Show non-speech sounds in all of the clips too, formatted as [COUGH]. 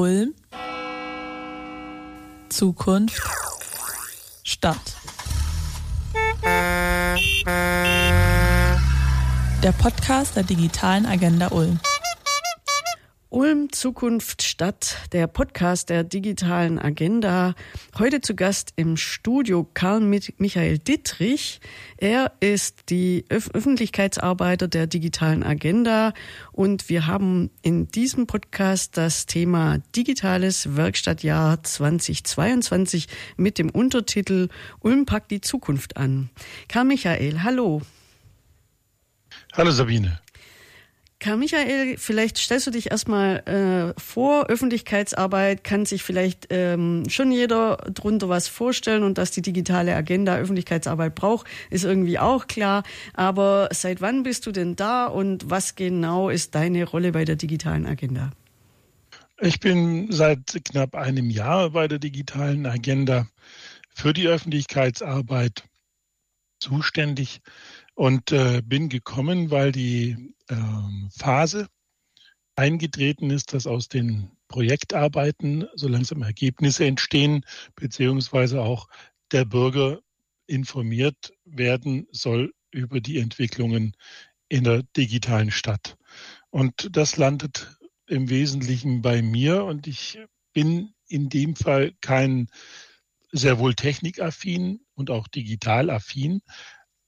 Ulm, Zukunft, Stadt. Der Podcast der digitalen Agenda Ulm. Ulm Zukunft Stadt, der Podcast der digitalen Agenda. Heute zu Gast im Studio Karl Michael Dittrich. Er ist die Öf Öffentlichkeitsarbeiter der digitalen Agenda und wir haben in diesem Podcast das Thema Digitales Werkstattjahr 2022 mit dem Untertitel Ulm packt die Zukunft an. Karl Michael, hallo. Hallo Sabine. Karl Michael, vielleicht stellst du dich erstmal äh, vor. Öffentlichkeitsarbeit kann sich vielleicht ähm, schon jeder drunter was vorstellen und dass die digitale Agenda Öffentlichkeitsarbeit braucht, ist irgendwie auch klar. Aber seit wann bist du denn da und was genau ist deine Rolle bei der digitalen Agenda? Ich bin seit knapp einem Jahr bei der digitalen Agenda für die Öffentlichkeitsarbeit zuständig und äh, bin gekommen, weil die äh, Phase eingetreten ist, dass aus den Projektarbeiten so langsam Ergebnisse entstehen, beziehungsweise auch der Bürger informiert werden soll über die Entwicklungen in der digitalen Stadt. Und das landet im Wesentlichen bei mir und ich bin in dem Fall kein sehr wohl technikaffin und auch digital affin,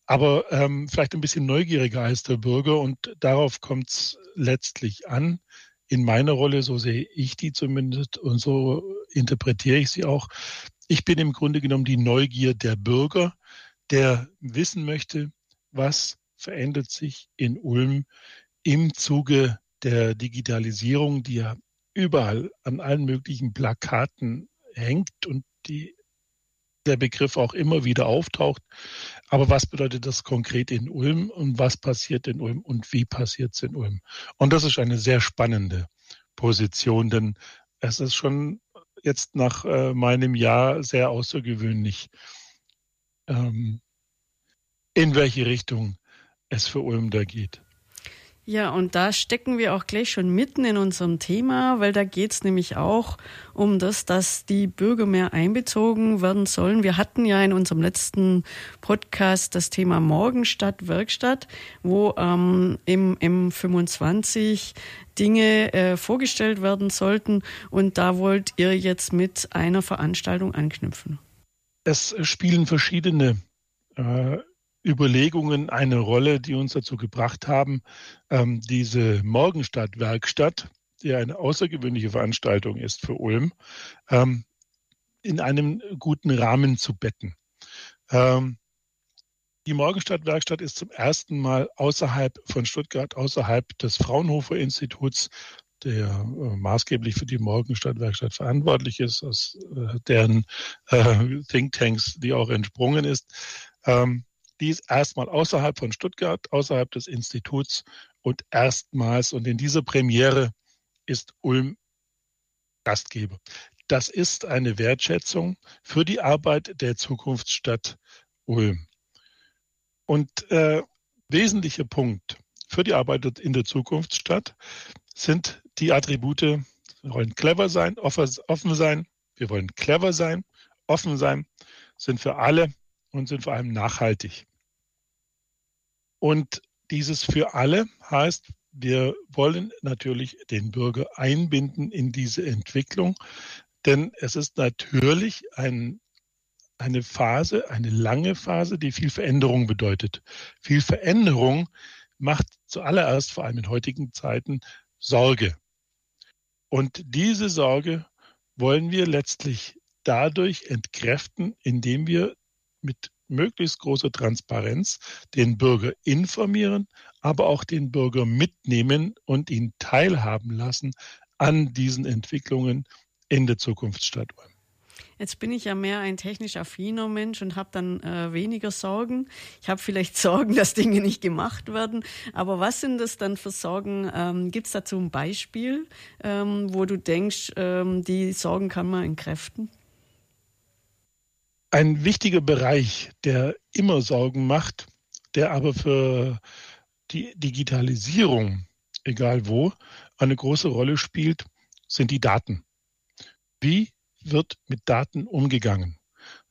aber ähm, vielleicht ein bisschen neugieriger als der Bürger und darauf kommt es letztlich an. In meiner Rolle, so sehe ich die zumindest und so interpretiere ich sie auch. Ich bin im Grunde genommen die Neugier der Bürger, der wissen möchte, was verändert sich in Ulm im Zuge der Digitalisierung, die ja überall an allen möglichen Plakaten hängt und die der Begriff auch immer wieder auftaucht. Aber was bedeutet das konkret in Ulm und was passiert in Ulm und wie passiert es in Ulm? Und das ist eine sehr spannende Position, denn es ist schon jetzt nach äh, meinem Jahr sehr außergewöhnlich, ähm, in welche Richtung es für Ulm da geht. Ja, und da stecken wir auch gleich schon mitten in unserem Thema, weil da geht's nämlich auch um das, dass die Bürger mehr einbezogen werden sollen. Wir hatten ja in unserem letzten Podcast das Thema Morgenstadt, Werkstatt, wo ähm, im M25 Dinge äh, vorgestellt werden sollten. Und da wollt ihr jetzt mit einer Veranstaltung anknüpfen. Es spielen verschiedene äh, Überlegungen eine Rolle, die uns dazu gebracht haben, ähm, diese Morgenstadt-Werkstatt, die eine außergewöhnliche Veranstaltung ist für Ulm, ähm, in einem guten Rahmen zu betten. Ähm, die Morgenstadt-Werkstatt ist zum ersten Mal außerhalb von Stuttgart, außerhalb des Fraunhofer Instituts, der äh, maßgeblich für die Morgenstadt-Werkstatt verantwortlich ist, aus äh, deren äh, Thinktanks, die auch entsprungen ist. Ähm, dies erstmal außerhalb von Stuttgart, außerhalb des Instituts und erstmals und in dieser Premiere ist Ulm Gastgeber. Das ist eine Wertschätzung für die Arbeit der Zukunftsstadt Ulm. Und äh, wesentlicher Punkt für die Arbeit in der Zukunftsstadt sind die Attribute, wir wollen clever sein, offen sein, wir wollen clever sein, offen sein, sind für alle und sind vor allem nachhaltig. Und dieses für alle heißt, wir wollen natürlich den Bürger einbinden in diese Entwicklung, denn es ist natürlich ein, eine Phase, eine lange Phase, die viel Veränderung bedeutet. Viel Veränderung macht zuallererst, vor allem in heutigen Zeiten, Sorge. Und diese Sorge wollen wir letztlich dadurch entkräften, indem wir mit möglichst große Transparenz den Bürger informieren, aber auch den Bürger mitnehmen und ihn teilhaben lassen an diesen Entwicklungen in der Zukunftsstadt Ulm. Jetzt bin ich ja mehr ein technisch affiner Mensch und habe dann äh, weniger Sorgen. Ich habe vielleicht [LAUGHS] Sorgen, dass Dinge nicht gemacht werden. Aber was sind das dann für Sorgen? Ähm, Gibt es dazu ein Beispiel, ähm, wo du denkst, ähm, die Sorgen kann man entkräften? Ein wichtiger Bereich, der immer Sorgen macht, der aber für die Digitalisierung, egal wo, eine große Rolle spielt, sind die Daten. Wie wird mit Daten umgegangen?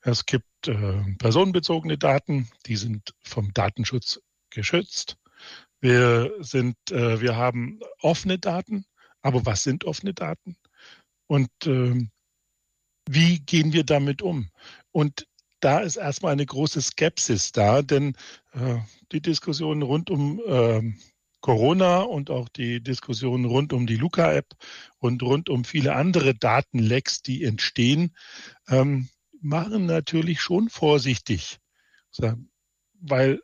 Es gibt äh, personenbezogene Daten, die sind vom Datenschutz geschützt. Wir sind, äh, wir haben offene Daten, aber was sind offene Daten? Und äh, wie gehen wir damit um? Und da ist erstmal eine große Skepsis da, denn äh, die Diskussion rund um äh, Corona und auch die Diskussion rund um die Luca-App und rund um viele andere Datenlecks, die entstehen, ähm, machen natürlich schon vorsichtig, weil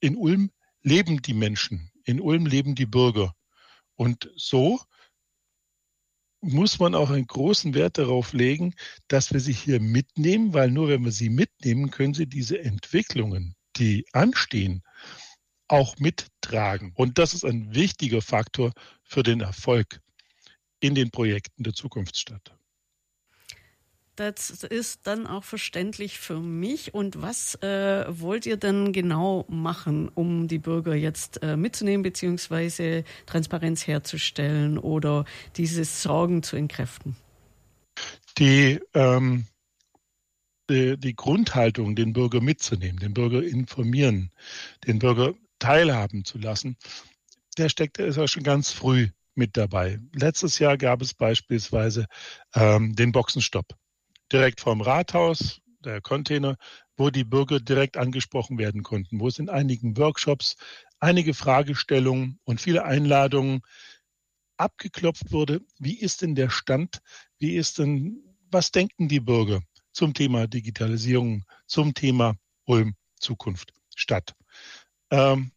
in Ulm leben die Menschen, in Ulm leben die Bürger. Und so muss man auch einen großen Wert darauf legen, dass wir sie hier mitnehmen, weil nur wenn wir sie mitnehmen, können sie diese Entwicklungen, die anstehen, auch mittragen. Und das ist ein wichtiger Faktor für den Erfolg in den Projekten der Zukunftsstadt. Das ist dann auch verständlich für mich. Und was äh, wollt ihr denn genau machen, um die Bürger jetzt äh, mitzunehmen, beziehungsweise Transparenz herzustellen oder diese Sorgen zu entkräften? Die, ähm, die, die Grundhaltung, den Bürger mitzunehmen, den Bürger informieren, den Bürger teilhaben zu lassen, der steckt ja schon ganz früh mit dabei. Letztes Jahr gab es beispielsweise ähm, den Boxenstopp direkt vom Rathaus, der Container, wo die Bürger direkt angesprochen werden konnten, wo es in einigen Workshops einige Fragestellungen und viele Einladungen abgeklopft wurde. Wie ist denn der Stand? Wie ist denn, was denken die Bürger zum Thema Digitalisierung, zum Thema Ulm Zukunft Stadt? Ähm,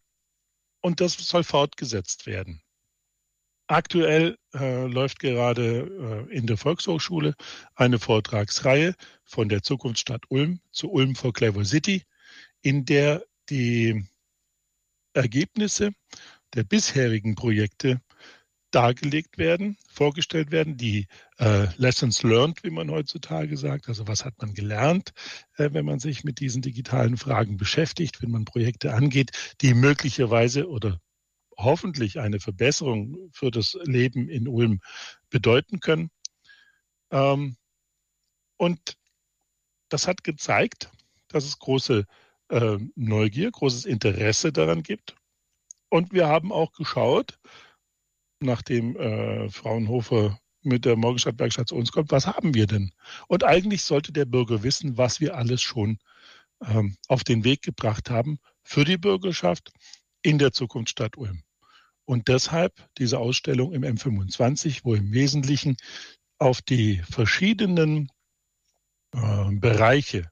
und das soll fortgesetzt werden. Aktuell äh, läuft gerade äh, in der Volkshochschule eine Vortragsreihe von der Zukunftsstadt Ulm zu Ulm for Clever City, in der die Ergebnisse der bisherigen Projekte dargelegt werden, vorgestellt werden, die äh, Lessons learned, wie man heutzutage sagt, also was hat man gelernt, äh, wenn man sich mit diesen digitalen Fragen beschäftigt, wenn man Projekte angeht, die möglicherweise oder hoffentlich eine Verbesserung für das Leben in Ulm bedeuten können. Ähm, und das hat gezeigt, dass es große äh, Neugier, großes Interesse daran gibt. Und wir haben auch geschaut, nachdem äh, Fraunhofer mit der Morgenstadt-Werkstatt zu uns kommt, was haben wir denn? Und eigentlich sollte der Bürger wissen, was wir alles schon ähm, auf den Weg gebracht haben für die Bürgerschaft in der Zukunftsstadt Ulm. Und deshalb diese Ausstellung im M25, wo im Wesentlichen auf die verschiedenen äh, Bereiche,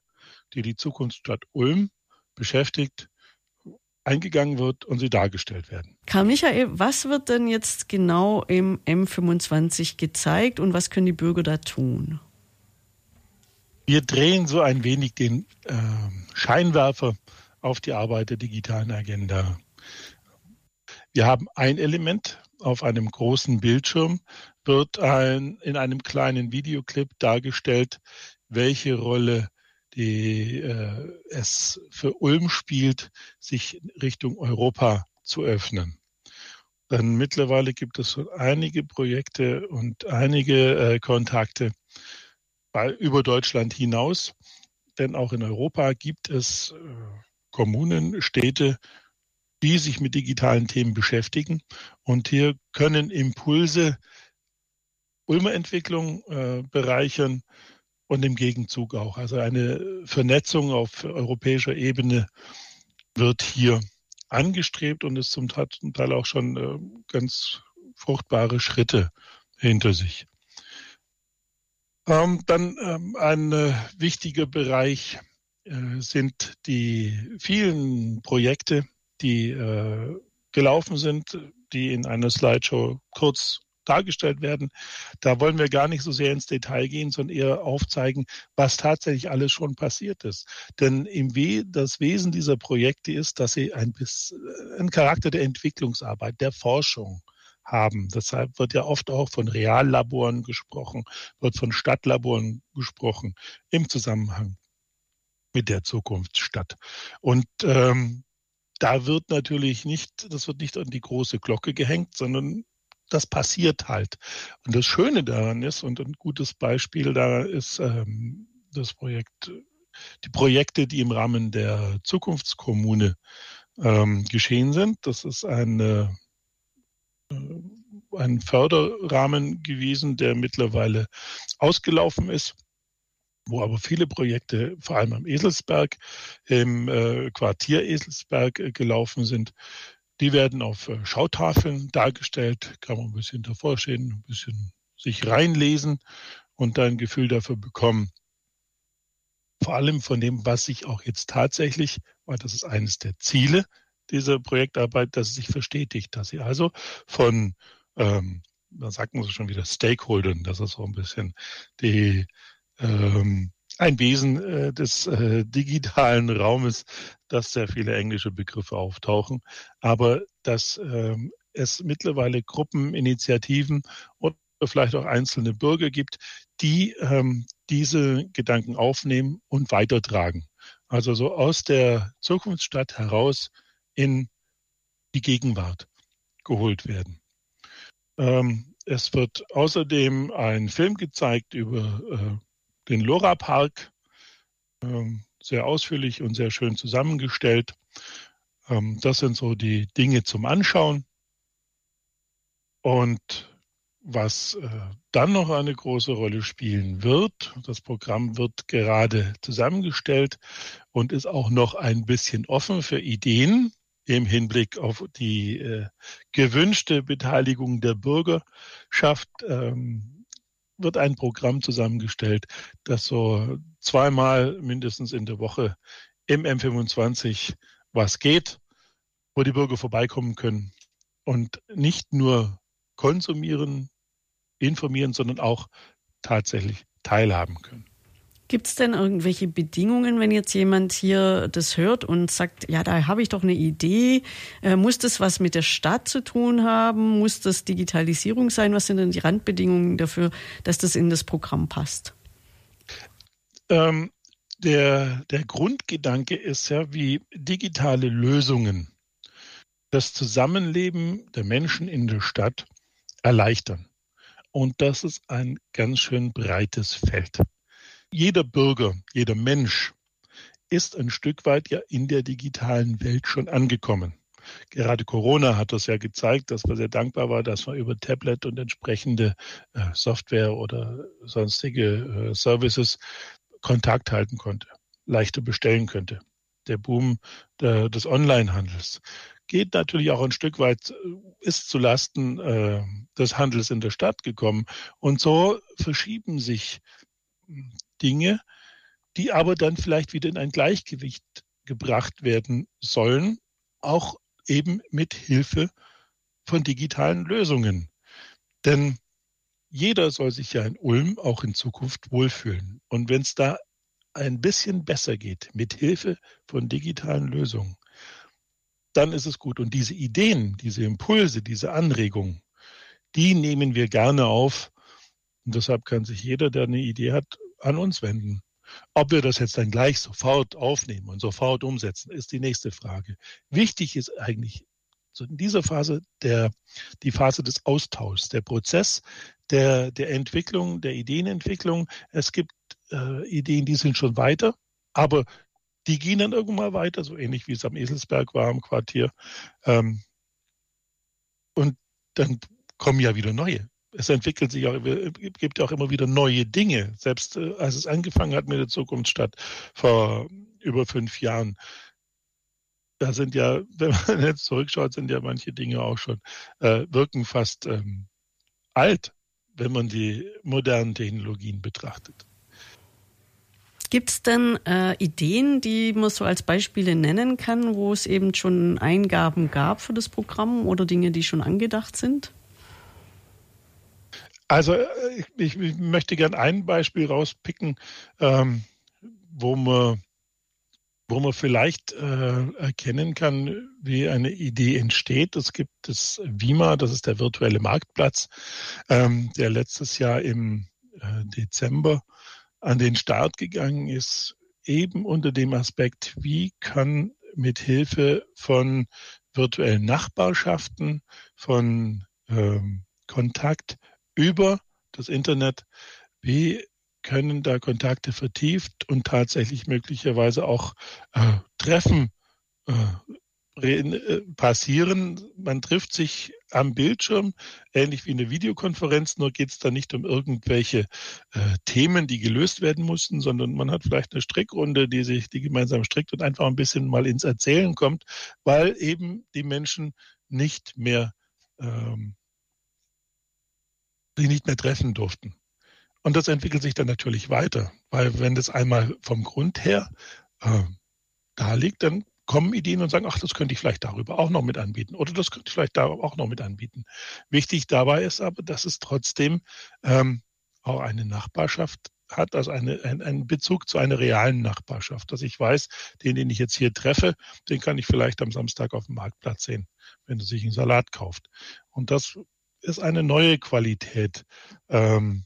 die die Zukunftsstadt Ulm beschäftigt, eingegangen wird und sie dargestellt werden. Karl Michael, was wird denn jetzt genau im M25 gezeigt und was können die Bürger da tun? Wir drehen so ein wenig den äh, Scheinwerfer auf die Arbeit der digitalen Agenda. Wir haben ein Element auf einem großen Bildschirm, wird ein, in einem kleinen Videoclip dargestellt, welche Rolle die, äh, es für Ulm spielt, sich Richtung Europa zu öffnen. Denn mittlerweile gibt es so einige Projekte und einige äh, Kontakte bei, über Deutschland hinaus. Denn auch in Europa gibt es äh, Kommunen, Städte, die sich mit digitalen Themen beschäftigen. Und hier können Impulse Ulmer Entwicklung äh, bereichern und im Gegenzug auch. Also eine Vernetzung auf europäischer Ebene wird hier angestrebt und ist zum Teil auch schon äh, ganz fruchtbare Schritte hinter sich. Ähm, dann ähm, ein äh, wichtiger Bereich äh, sind die vielen Projekte, die äh, gelaufen sind, die in einer Slideshow kurz dargestellt werden. Da wollen wir gar nicht so sehr ins Detail gehen, sondern eher aufzeigen, was tatsächlich alles schon passiert ist. Denn im We das Wesen dieser Projekte ist, dass sie ein bisschen einen Charakter der Entwicklungsarbeit, der Forschung haben. Deshalb wird ja oft auch von Reallaboren gesprochen, wird von Stadtlaboren gesprochen im Zusammenhang mit der Zukunftsstadt. Und ähm, da wird natürlich nicht, das wird nicht an die große Glocke gehängt, sondern das passiert halt. Und das Schöne daran ist, und ein gutes Beispiel da ist ähm, das Projekt, die Projekte, die im Rahmen der Zukunftskommune ähm, geschehen sind. Das ist eine, äh, ein Förderrahmen gewesen, der mittlerweile ausgelaufen ist wo aber viele Projekte, vor allem am Eselsberg, im äh, Quartier Eselsberg äh, gelaufen sind. Die werden auf äh, Schautafeln dargestellt, kann man ein bisschen davor stehen, ein bisschen sich reinlesen und dann ein Gefühl dafür bekommen. Vor allem von dem, was sich auch jetzt tatsächlich, weil das ist eines der Ziele dieser Projektarbeit, dass es sich verstetigt, dass sie also von, ähm, da sagt man so schon wieder Stakeholdern, das ist so ein bisschen die ähm, ein Wesen äh, des äh, digitalen Raumes, dass sehr viele englische Begriffe auftauchen, aber dass ähm, es mittlerweile Gruppen, Initiativen oder vielleicht auch einzelne Bürger gibt, die ähm, diese Gedanken aufnehmen und weitertragen. Also so aus der Zukunftsstadt heraus in die Gegenwart geholt werden. Ähm, es wird außerdem ein Film gezeigt über äh, den Lora Park, ähm, sehr ausführlich und sehr schön zusammengestellt. Ähm, das sind so die Dinge zum Anschauen. Und was äh, dann noch eine große Rolle spielen wird, das Programm wird gerade zusammengestellt und ist auch noch ein bisschen offen für Ideen im Hinblick auf die äh, gewünschte Beteiligung der Bürgerschaft. Wird ein Programm zusammengestellt, das so zweimal mindestens in der Woche im M25 was geht, wo die Bürger vorbeikommen können und nicht nur konsumieren, informieren, sondern auch tatsächlich teilhaben können. Gibt es denn irgendwelche Bedingungen, wenn jetzt jemand hier das hört und sagt, ja, da habe ich doch eine Idee, äh, muss das was mit der Stadt zu tun haben, muss das Digitalisierung sein, was sind denn die Randbedingungen dafür, dass das in das Programm passt? Ähm, der, der Grundgedanke ist ja, wie digitale Lösungen das Zusammenleben der Menschen in der Stadt erleichtern. Und das ist ein ganz schön breites Feld. Jeder Bürger, jeder Mensch ist ein Stück weit ja in der digitalen Welt schon angekommen. Gerade Corona hat das ja gezeigt, dass man sehr dankbar war, dass man über Tablet und entsprechende äh, Software oder sonstige äh, Services Kontakt halten konnte, leichter bestellen könnte. Der Boom der, des Onlinehandels geht natürlich auch ein Stück weit, äh, ist zulasten äh, des Handels in der Stadt gekommen. Und so verschieben sich Dinge, die aber dann vielleicht wieder in ein Gleichgewicht gebracht werden sollen, auch eben mit Hilfe von digitalen Lösungen. Denn jeder soll sich ja in Ulm auch in Zukunft wohlfühlen. Und wenn es da ein bisschen besser geht mit Hilfe von digitalen Lösungen, dann ist es gut. Und diese Ideen, diese Impulse, diese Anregungen, die nehmen wir gerne auf. Und deshalb kann sich jeder, der eine Idee hat, an uns wenden. Ob wir das jetzt dann gleich sofort aufnehmen und sofort umsetzen, ist die nächste Frage. Wichtig ist eigentlich so in dieser Phase der, die Phase des Austauschs, der Prozess der, der Entwicklung, der Ideenentwicklung. Es gibt äh, Ideen, die sind schon weiter, aber die gehen dann irgendwann mal weiter, so ähnlich wie es am Eselsberg war im Quartier. Ähm, und dann kommen ja wieder neue es entwickelt sich auch, gibt ja auch immer wieder neue Dinge. Selbst äh, als es angefangen hat mit der Zukunftsstadt vor über fünf Jahren, da sind ja, [LAUGHS] wenn man jetzt zurückschaut, sind ja manche Dinge auch schon, äh, wirken fast ähm, alt, wenn man die modernen Technologien betrachtet. Gibt es denn äh, Ideen, die man so als Beispiele nennen kann, wo es eben schon Eingaben gab für das Programm oder Dinge, die schon angedacht sind? Also äh, ich, ich möchte gern ein Beispiel rauspicken, ähm, wo man wo man vielleicht äh, erkennen kann, wie eine Idee entsteht. Es gibt das WIMA, das ist der virtuelle Marktplatz, ähm, der letztes Jahr im äh, Dezember an den Start gegangen ist, eben unter dem Aspekt, wie kann mit Hilfe von virtuellen Nachbarschaften, von ähm, Kontakt über das Internet. Wie können da Kontakte vertieft und tatsächlich möglicherweise auch äh, Treffen äh, äh, passieren. Man trifft sich am Bildschirm, ähnlich wie eine Videokonferenz, nur geht es da nicht um irgendwelche äh, Themen, die gelöst werden mussten, sondern man hat vielleicht eine Strickrunde, die sich die gemeinsam strickt und einfach ein bisschen mal ins Erzählen kommt, weil eben die Menschen nicht mehr ähm, sich nicht mehr treffen durften. Und das entwickelt sich dann natürlich weiter, weil wenn das einmal vom Grund her äh, da liegt, dann kommen Ideen und sagen, ach, das könnte ich vielleicht darüber auch noch mit anbieten oder das könnte ich vielleicht da auch noch mit anbieten. Wichtig dabei ist aber, dass es trotzdem ähm, auch eine Nachbarschaft hat, also eine, ein, einen Bezug zu einer realen Nachbarschaft, dass ich weiß, den, den ich jetzt hier treffe, den kann ich vielleicht am Samstag auf dem Marktplatz sehen, wenn er sich einen Salat kauft. Und das ist eine neue Qualität ähm,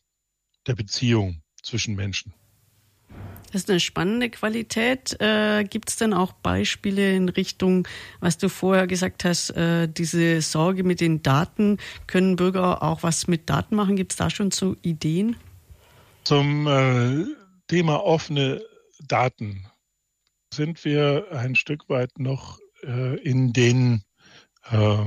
der Beziehung zwischen Menschen. Das ist eine spannende Qualität. Äh, Gibt es denn auch Beispiele in Richtung, was du vorher gesagt hast, äh, diese Sorge mit den Daten? Können Bürger auch was mit Daten machen? Gibt es da schon so Ideen? Zum äh, Thema offene Daten sind wir ein Stück weit noch äh, in den äh,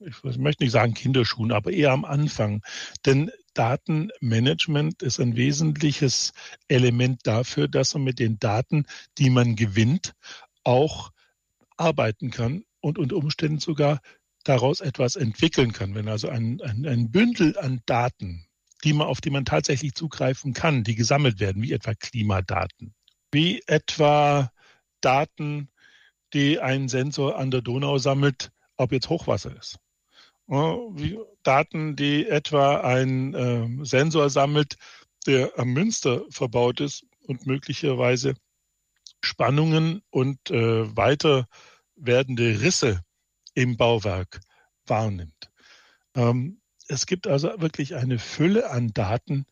ich möchte nicht sagen Kinderschuhen, aber eher am Anfang. Denn Datenmanagement ist ein wesentliches Element dafür, dass man mit den Daten, die man gewinnt, auch arbeiten kann und unter Umständen sogar daraus etwas entwickeln kann. Wenn also ein, ein, ein Bündel an Daten, die man, auf die man tatsächlich zugreifen kann, die gesammelt werden, wie etwa Klimadaten, wie etwa Daten, die ein Sensor an der Donau sammelt, ob jetzt Hochwasser ist Daten, die etwa ein äh, Sensor sammelt, der am Münster verbaut ist und möglicherweise Spannungen und äh, weiter werdende Risse im Bauwerk wahrnimmt. Ähm, es gibt also wirklich eine Fülle an Daten,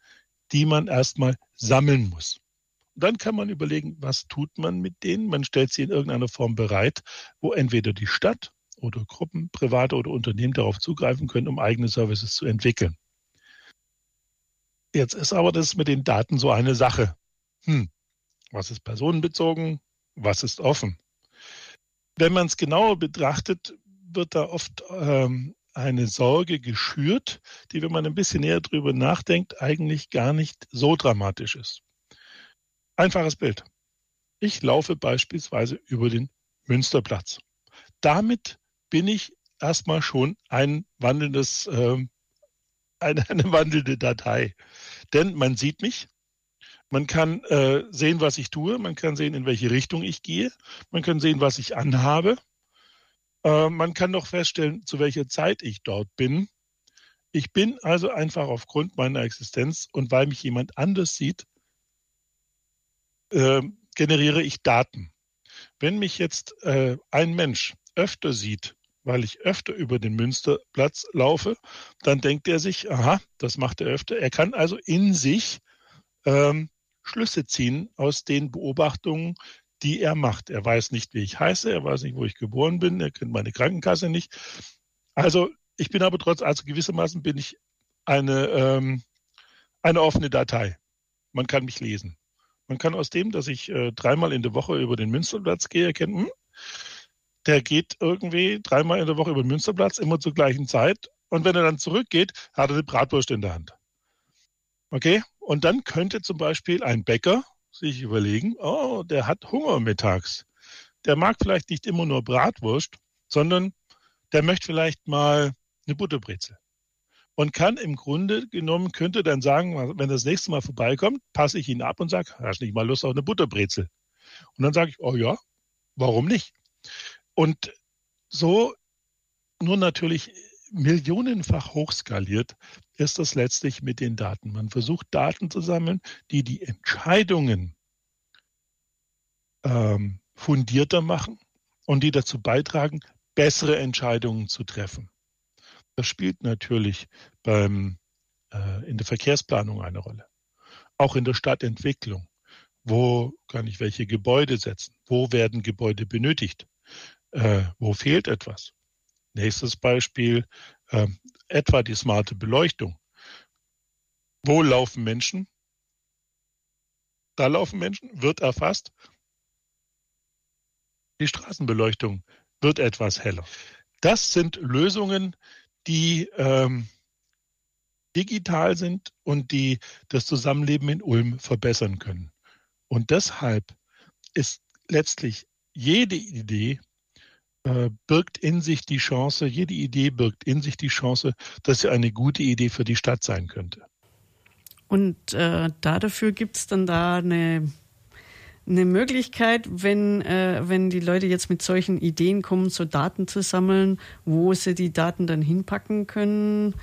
die man erstmal sammeln muss. dann kann man überlegen, was tut man mit denen? Man stellt sie in irgendeiner Form bereit, wo entweder die Stadt oder Gruppen, private oder Unternehmen darauf zugreifen können, um eigene Services zu entwickeln. Jetzt ist aber das mit den Daten so eine Sache. Hm, was ist personenbezogen? Was ist offen? Wenn man es genauer betrachtet, wird da oft ähm, eine Sorge geschürt, die, wenn man ein bisschen näher drüber nachdenkt, eigentlich gar nicht so dramatisch ist. Einfaches Bild. Ich laufe beispielsweise über den Münsterplatz. Damit bin ich erstmal schon ein wandelndes, äh, [LAUGHS] eine, eine wandelnde Datei. Denn man sieht mich, man kann äh, sehen, was ich tue, man kann sehen, in welche Richtung ich gehe, man kann sehen, was ich anhabe. Äh, man kann noch feststellen, zu welcher Zeit ich dort bin. Ich bin also einfach aufgrund meiner Existenz und weil mich jemand anders sieht, äh, generiere ich Daten. Wenn mich jetzt äh, ein Mensch öfter sieht weil ich öfter über den Münsterplatz laufe, dann denkt er sich, aha, das macht er öfter. Er kann also in sich ähm, Schlüsse ziehen aus den Beobachtungen, die er macht. Er weiß nicht, wie ich heiße, er weiß nicht, wo ich geboren bin, er kennt meine Krankenkasse nicht. Also ich bin aber trotz, also gewissermaßen bin ich eine, ähm, eine offene Datei. Man kann mich lesen. Man kann aus dem, dass ich äh, dreimal in der Woche über den Münsterplatz gehe, erkennen, hm, der geht irgendwie dreimal in der Woche über den Münsterplatz, immer zur gleichen Zeit. Und wenn er dann zurückgeht, hat er eine Bratwurst in der Hand. Okay? Und dann könnte zum Beispiel ein Bäcker sich überlegen, oh, der hat Hunger mittags. Der mag vielleicht nicht immer nur Bratwurst, sondern der möchte vielleicht mal eine Butterbrezel. Und kann im Grunde genommen, könnte dann sagen, wenn das nächste Mal vorbeikommt, passe ich ihn ab und sage, hast du nicht mal Lust auf eine Butterbrezel? Und dann sage ich, oh ja, warum nicht? Und so nur natürlich millionenfach hochskaliert ist das letztlich mit den Daten. Man versucht Daten zu sammeln, die die Entscheidungen ähm, fundierter machen und die dazu beitragen, bessere Entscheidungen zu treffen. Das spielt natürlich beim, äh, in der Verkehrsplanung eine Rolle. Auch in der Stadtentwicklung. Wo kann ich welche Gebäude setzen? Wo werden Gebäude benötigt? Äh, wo fehlt etwas? Nächstes Beispiel, äh, etwa die smarte Beleuchtung. Wo laufen Menschen? Da laufen Menschen, wird erfasst. Die Straßenbeleuchtung wird etwas heller. Das sind Lösungen, die ähm, digital sind und die das Zusammenleben in Ulm verbessern können. Und deshalb ist letztlich jede Idee birgt in sich die Chance, jede Idee birgt in sich die Chance, dass sie eine gute Idee für die Stadt sein könnte. Und äh, dafür gibt es dann da eine, eine Möglichkeit, wenn, äh, wenn die Leute jetzt mit solchen Ideen kommen, so Daten zu sammeln, wo sie die Daten dann hinpacken können,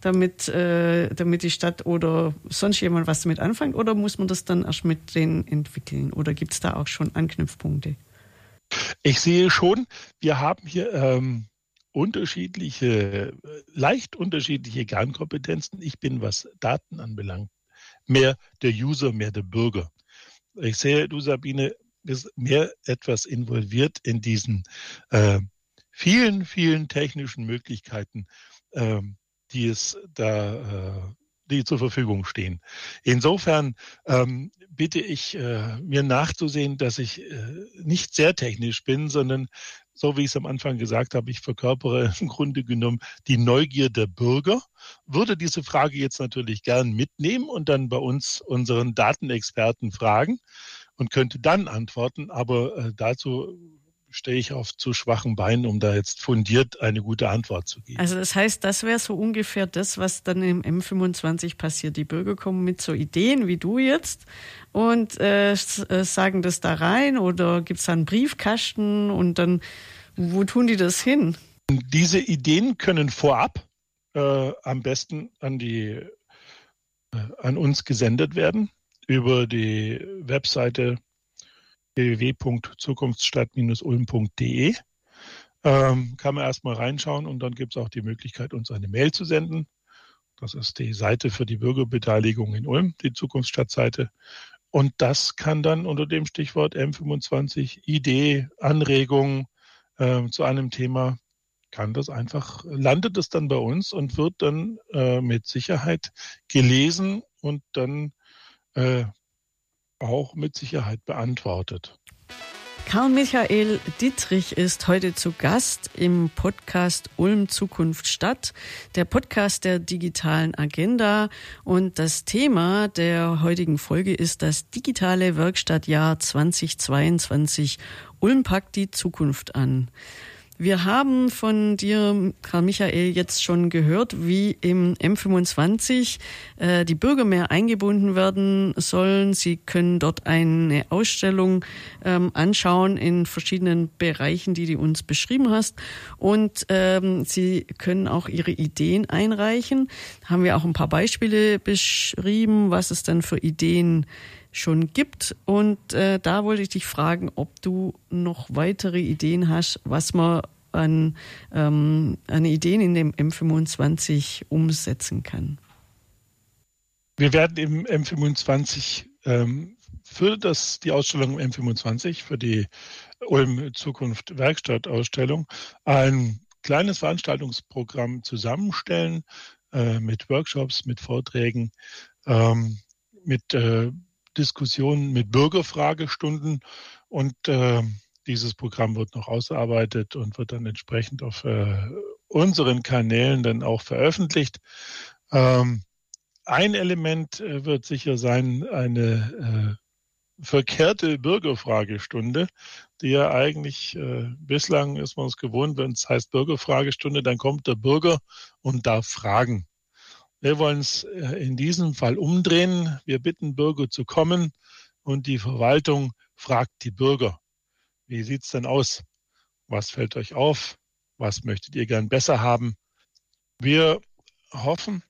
damit, äh, damit die Stadt oder sonst jemand was damit anfängt? Oder muss man das dann erst mit denen entwickeln? Oder gibt es da auch schon Anknüpfpunkte? Ich sehe schon, wir haben hier ähm, unterschiedliche, leicht unterschiedliche Kernkompetenzen. Ich bin, was Daten anbelangt, mehr der User, mehr der Bürger. Ich sehe, du Sabine, bist mehr etwas involviert in diesen äh, vielen, vielen technischen Möglichkeiten, äh, die es da äh, die zur Verfügung stehen. Insofern ähm, bitte ich, äh, mir nachzusehen, dass ich äh, nicht sehr technisch bin, sondern so wie ich es am Anfang gesagt habe, ich verkörpere [LAUGHS] im Grunde genommen die Neugier der Bürger, würde diese Frage jetzt natürlich gern mitnehmen und dann bei uns unseren Datenexperten fragen und könnte dann antworten. Aber äh, dazu stehe ich auf zu schwachen Beinen, um da jetzt fundiert eine gute Antwort zu geben. Also das heißt, das wäre so ungefähr das, was dann im M25 passiert. Die Bürger kommen mit so Ideen wie du jetzt und äh, äh sagen das da rein oder gibt es da einen Briefkasten und dann, wo tun die das hin? Diese Ideen können vorab äh, am besten an die äh, an uns gesendet werden über die Webseite www.zukunftsstadt-ulm.de. Ähm, kann man erstmal reinschauen und dann gibt es auch die Möglichkeit, uns eine Mail zu senden. Das ist die Seite für die Bürgerbeteiligung in Ulm, die Zukunftsstadtseite. Und das kann dann unter dem Stichwort M25 Idee, Anregung äh, zu einem Thema, kann das einfach, landet es dann bei uns und wird dann äh, mit Sicherheit gelesen und dann äh, auch mit Sicherheit beantwortet. Karl Michael Dietrich ist heute zu Gast im Podcast Ulm Zukunft Stadt, der Podcast der digitalen Agenda. Und das Thema der heutigen Folge ist das digitale Werkstattjahr 2022. Ulm packt die Zukunft an. Wir haben von dir, Karl Michael, jetzt schon gehört, wie im M25 äh, die Bürger mehr eingebunden werden sollen. Sie können dort eine Ausstellung ähm, anschauen in verschiedenen Bereichen, die du uns beschrieben hast. Und ähm, sie können auch ihre Ideen einreichen. Haben wir auch ein paar Beispiele beschrieben, was es dann für Ideen schon gibt. Und äh, da wollte ich dich fragen, ob du noch weitere Ideen hast, was man an, ähm, an Ideen in dem M25 umsetzen kann. Wir werden im M25 ähm, für das, die Ausstellung M25, für die Ulm Zukunft Werkstattausstellung, ein kleines Veranstaltungsprogramm zusammenstellen äh, mit Workshops, mit Vorträgen, ähm, mit äh, Diskussionen, mit Bürgerfragestunden und äh, dieses Programm wird noch ausgearbeitet und wird dann entsprechend auf äh, unseren Kanälen dann auch veröffentlicht. Ähm, ein Element äh, wird sicher sein, eine äh, verkehrte Bürgerfragestunde, die ja eigentlich äh, bislang ist man es gewohnt, wenn es heißt Bürgerfragestunde, dann kommt der Bürger und darf fragen. Wir wollen es äh, in diesem Fall umdrehen. Wir bitten Bürger zu kommen und die Verwaltung fragt die Bürger. Wie sieht's denn aus? Was fällt euch auf? Was möchtet ihr gern besser haben? Wir hoffen,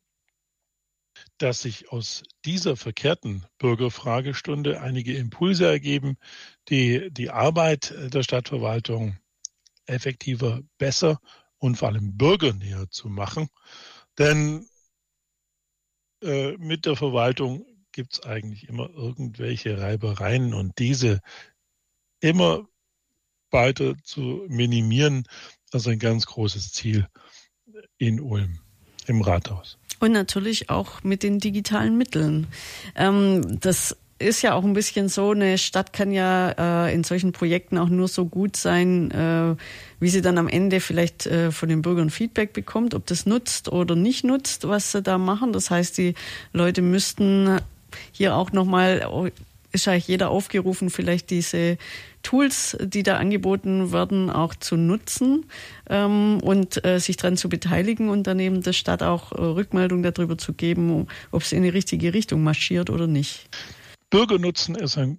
dass sich aus dieser verkehrten Bürgerfragestunde einige Impulse ergeben, die die Arbeit der Stadtverwaltung effektiver, besser und vor allem bürgernäher zu machen. Denn äh, mit der Verwaltung gibt es eigentlich immer irgendwelche Reibereien und diese immer weiter zu minimieren, das ist ein ganz großes Ziel. in Ulm im Rathaus. Und natürlich auch mit den digitalen Mitteln. Ähm, das ist ja auch ein bisschen so, eine Stadt kann ja äh, in solchen Projekten auch nur so gut sein, äh, wie sie dann am Ende vielleicht äh, von den Bürgern Feedback bekommt, ob das nutzt oder nicht nutzt, was sie da machen. Das heißt, die Leute müssten hier auch nochmal, ist eigentlich jeder aufgerufen, vielleicht diese Tools, die da angeboten werden, auch zu nutzen ähm, und äh, sich daran zu beteiligen und daneben der Stadt auch äh, Rückmeldung darüber zu geben, ob es in die richtige Richtung marschiert oder nicht. Bürgernutzen ist ein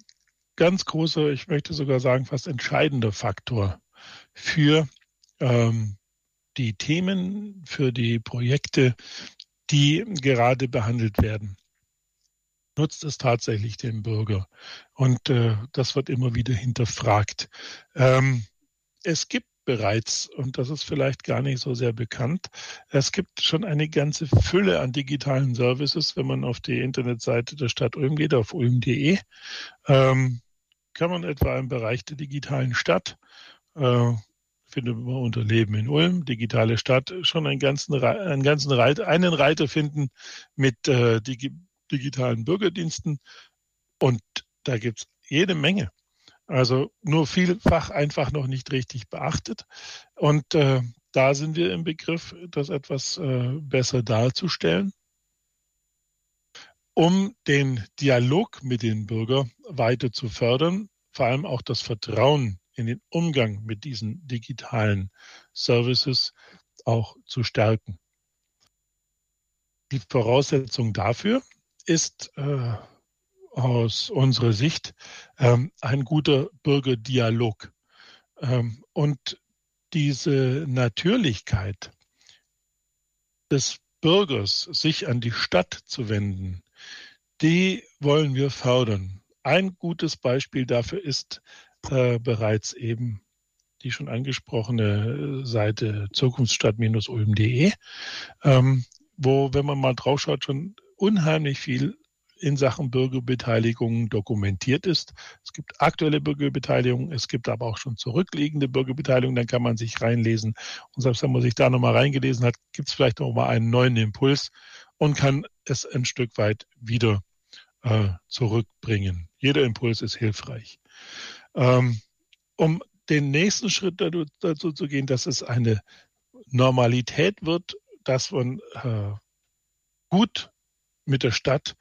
ganz großer, ich möchte sogar sagen, fast entscheidender Faktor für ähm, die Themen, für die Projekte, die gerade behandelt werden. Nutzt es tatsächlich den Bürger? Und äh, das wird immer wieder hinterfragt. Ähm, es gibt bereits, und das ist vielleicht gar nicht so sehr bekannt, es gibt schon eine ganze Fülle an digitalen Services, wenn man auf die Internetseite der Stadt Ulm geht, auf ulm.de, ähm, kann man etwa im Bereich der digitalen Stadt äh, findet man unter Leben in Ulm, digitale Stadt, schon einen ganzen, einen ganzen Reiter, einen Reiter finden mit äh, digi digitalen Bürgerdiensten. Und da gibt es jede Menge. Also nur vielfach einfach noch nicht richtig beachtet. Und äh, da sind wir im Begriff, das etwas äh, besser darzustellen, um den Dialog mit den Bürgern weiter zu fördern, vor allem auch das Vertrauen in den Umgang mit diesen digitalen Services auch zu stärken. Die Voraussetzung dafür ist äh, aus unserer Sicht ähm, ein guter Bürgerdialog. Ähm, und diese Natürlichkeit des Bürgers, sich an die Stadt zu wenden, die wollen wir fördern. Ein gutes Beispiel dafür ist äh, bereits eben die schon angesprochene Seite zukunftsstadt-ulm.de, ähm, wo, wenn man mal draufschaut, schon unheimlich viel in Sachen Bürgerbeteiligung dokumentiert ist. Es gibt aktuelle Bürgerbeteiligung, es gibt aber auch schon zurückliegende Bürgerbeteiligung, dann kann man sich reinlesen. Und selbst wenn man sich da nochmal reingelesen hat, gibt es vielleicht noch mal einen neuen Impuls und kann es ein Stück weit wieder äh, zurückbringen. Jeder Impuls ist hilfreich. Ähm, um den nächsten Schritt dazu, dazu, zu gehen, dass es eine Normalität wird, dass man äh, gut mit der Stadt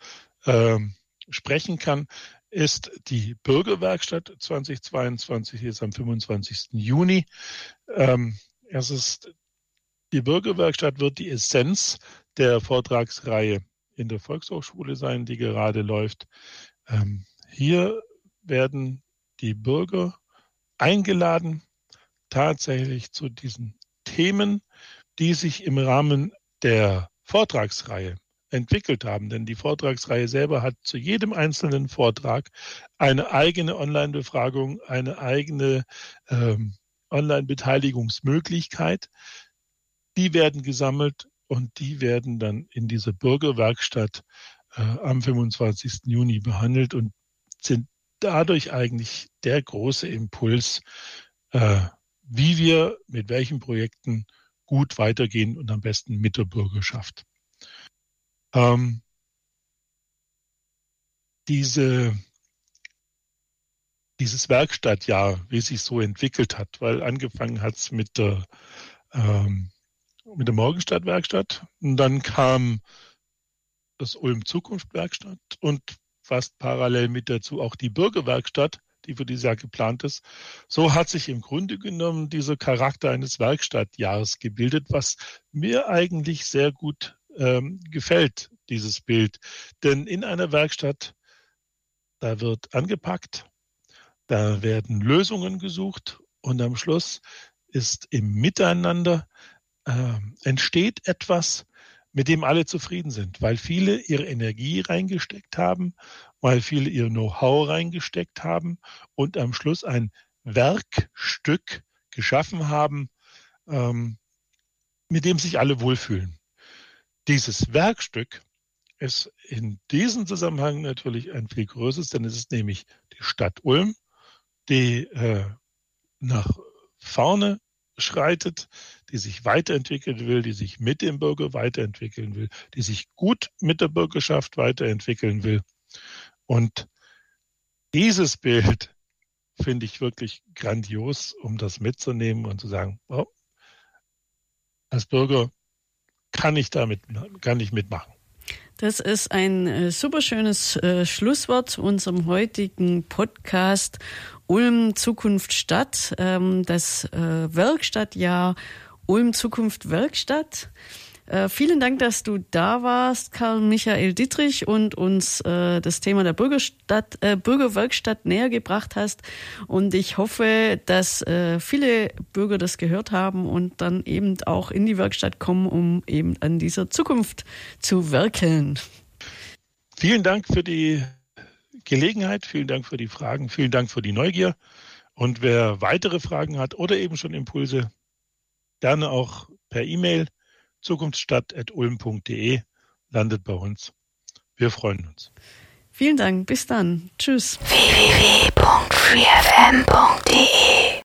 ähm, sprechen kann, ist die Bürgerwerkstatt 2022, hier ist am 25. Juni. Ähm, es ist, die Bürgerwerkstatt wird die Essenz der Vortragsreihe in der Volkshochschule sein, die gerade läuft. Ähm, hier werden die Bürger eingeladen, tatsächlich zu diesen Themen, die sich im Rahmen der Vortragsreihe entwickelt haben. Denn die Vortragsreihe selber hat zu jedem einzelnen Vortrag eine eigene Online-Befragung, eine eigene ähm, Online-Beteiligungsmöglichkeit. Die werden gesammelt und die werden dann in dieser Bürgerwerkstatt äh, am 25. Juni behandelt und sind dadurch eigentlich der große Impuls, äh, wie wir mit welchen Projekten gut weitergehen und am besten mit der Bürgerschaft. Ähm, diese, dieses Werkstattjahr, wie es sich so entwickelt hat, weil angefangen hat es mit der, ähm, mit der Morgenstadtwerkstatt und dann kam das Ulm Zukunft Werkstatt und fast parallel mit dazu auch die Bürgerwerkstatt, die für dieses Jahr geplant ist. So hat sich im Grunde genommen dieser Charakter eines Werkstattjahres gebildet, was mir eigentlich sehr gut ähm, gefällt, dieses Bild. Denn in einer Werkstatt, da wird angepackt, da werden Lösungen gesucht und am Schluss ist im Miteinander äh, entsteht etwas, mit dem alle zufrieden sind, weil viele ihre Energie reingesteckt haben, weil viele ihr Know-how reingesteckt haben und am Schluss ein Werkstück geschaffen haben, ähm, mit dem sich alle wohlfühlen. Dieses Werkstück ist in diesem Zusammenhang natürlich ein viel größeres, denn es ist nämlich die Stadt Ulm, die äh, nach vorne voranschreitet, die sich weiterentwickeln will, die sich mit dem Bürger weiterentwickeln will, die sich gut mit der Bürgerschaft weiterentwickeln will. Und dieses Bild finde ich wirklich grandios, um das mitzunehmen und zu sagen, oh, als Bürger kann ich damit, kann ich mitmachen. Das ist ein äh, super schönes äh, Schlusswort zu unserem heutigen Podcast Ulm Zukunft Stadt, ähm, das äh, Werkstattjahr Ulm Zukunft Werkstatt. Äh, vielen Dank, dass du da warst, Karl Michael Dittrich, und uns äh, das Thema der Bürgerstadt, äh, Bürgerwerkstatt näher gebracht hast. Und ich hoffe, dass äh, viele Bürger das gehört haben und dann eben auch in die Werkstatt kommen, um eben an dieser Zukunft zu werkeln. Vielen Dank für die Gelegenheit, vielen Dank für die Fragen, vielen Dank für die Neugier. Und wer weitere Fragen hat oder eben schon Impulse, gerne auch per E-Mail zukunftsstadt.ulm.de landet bei uns. Wir freuen uns. Vielen Dank. Bis dann. Tschüss. www.freefm.de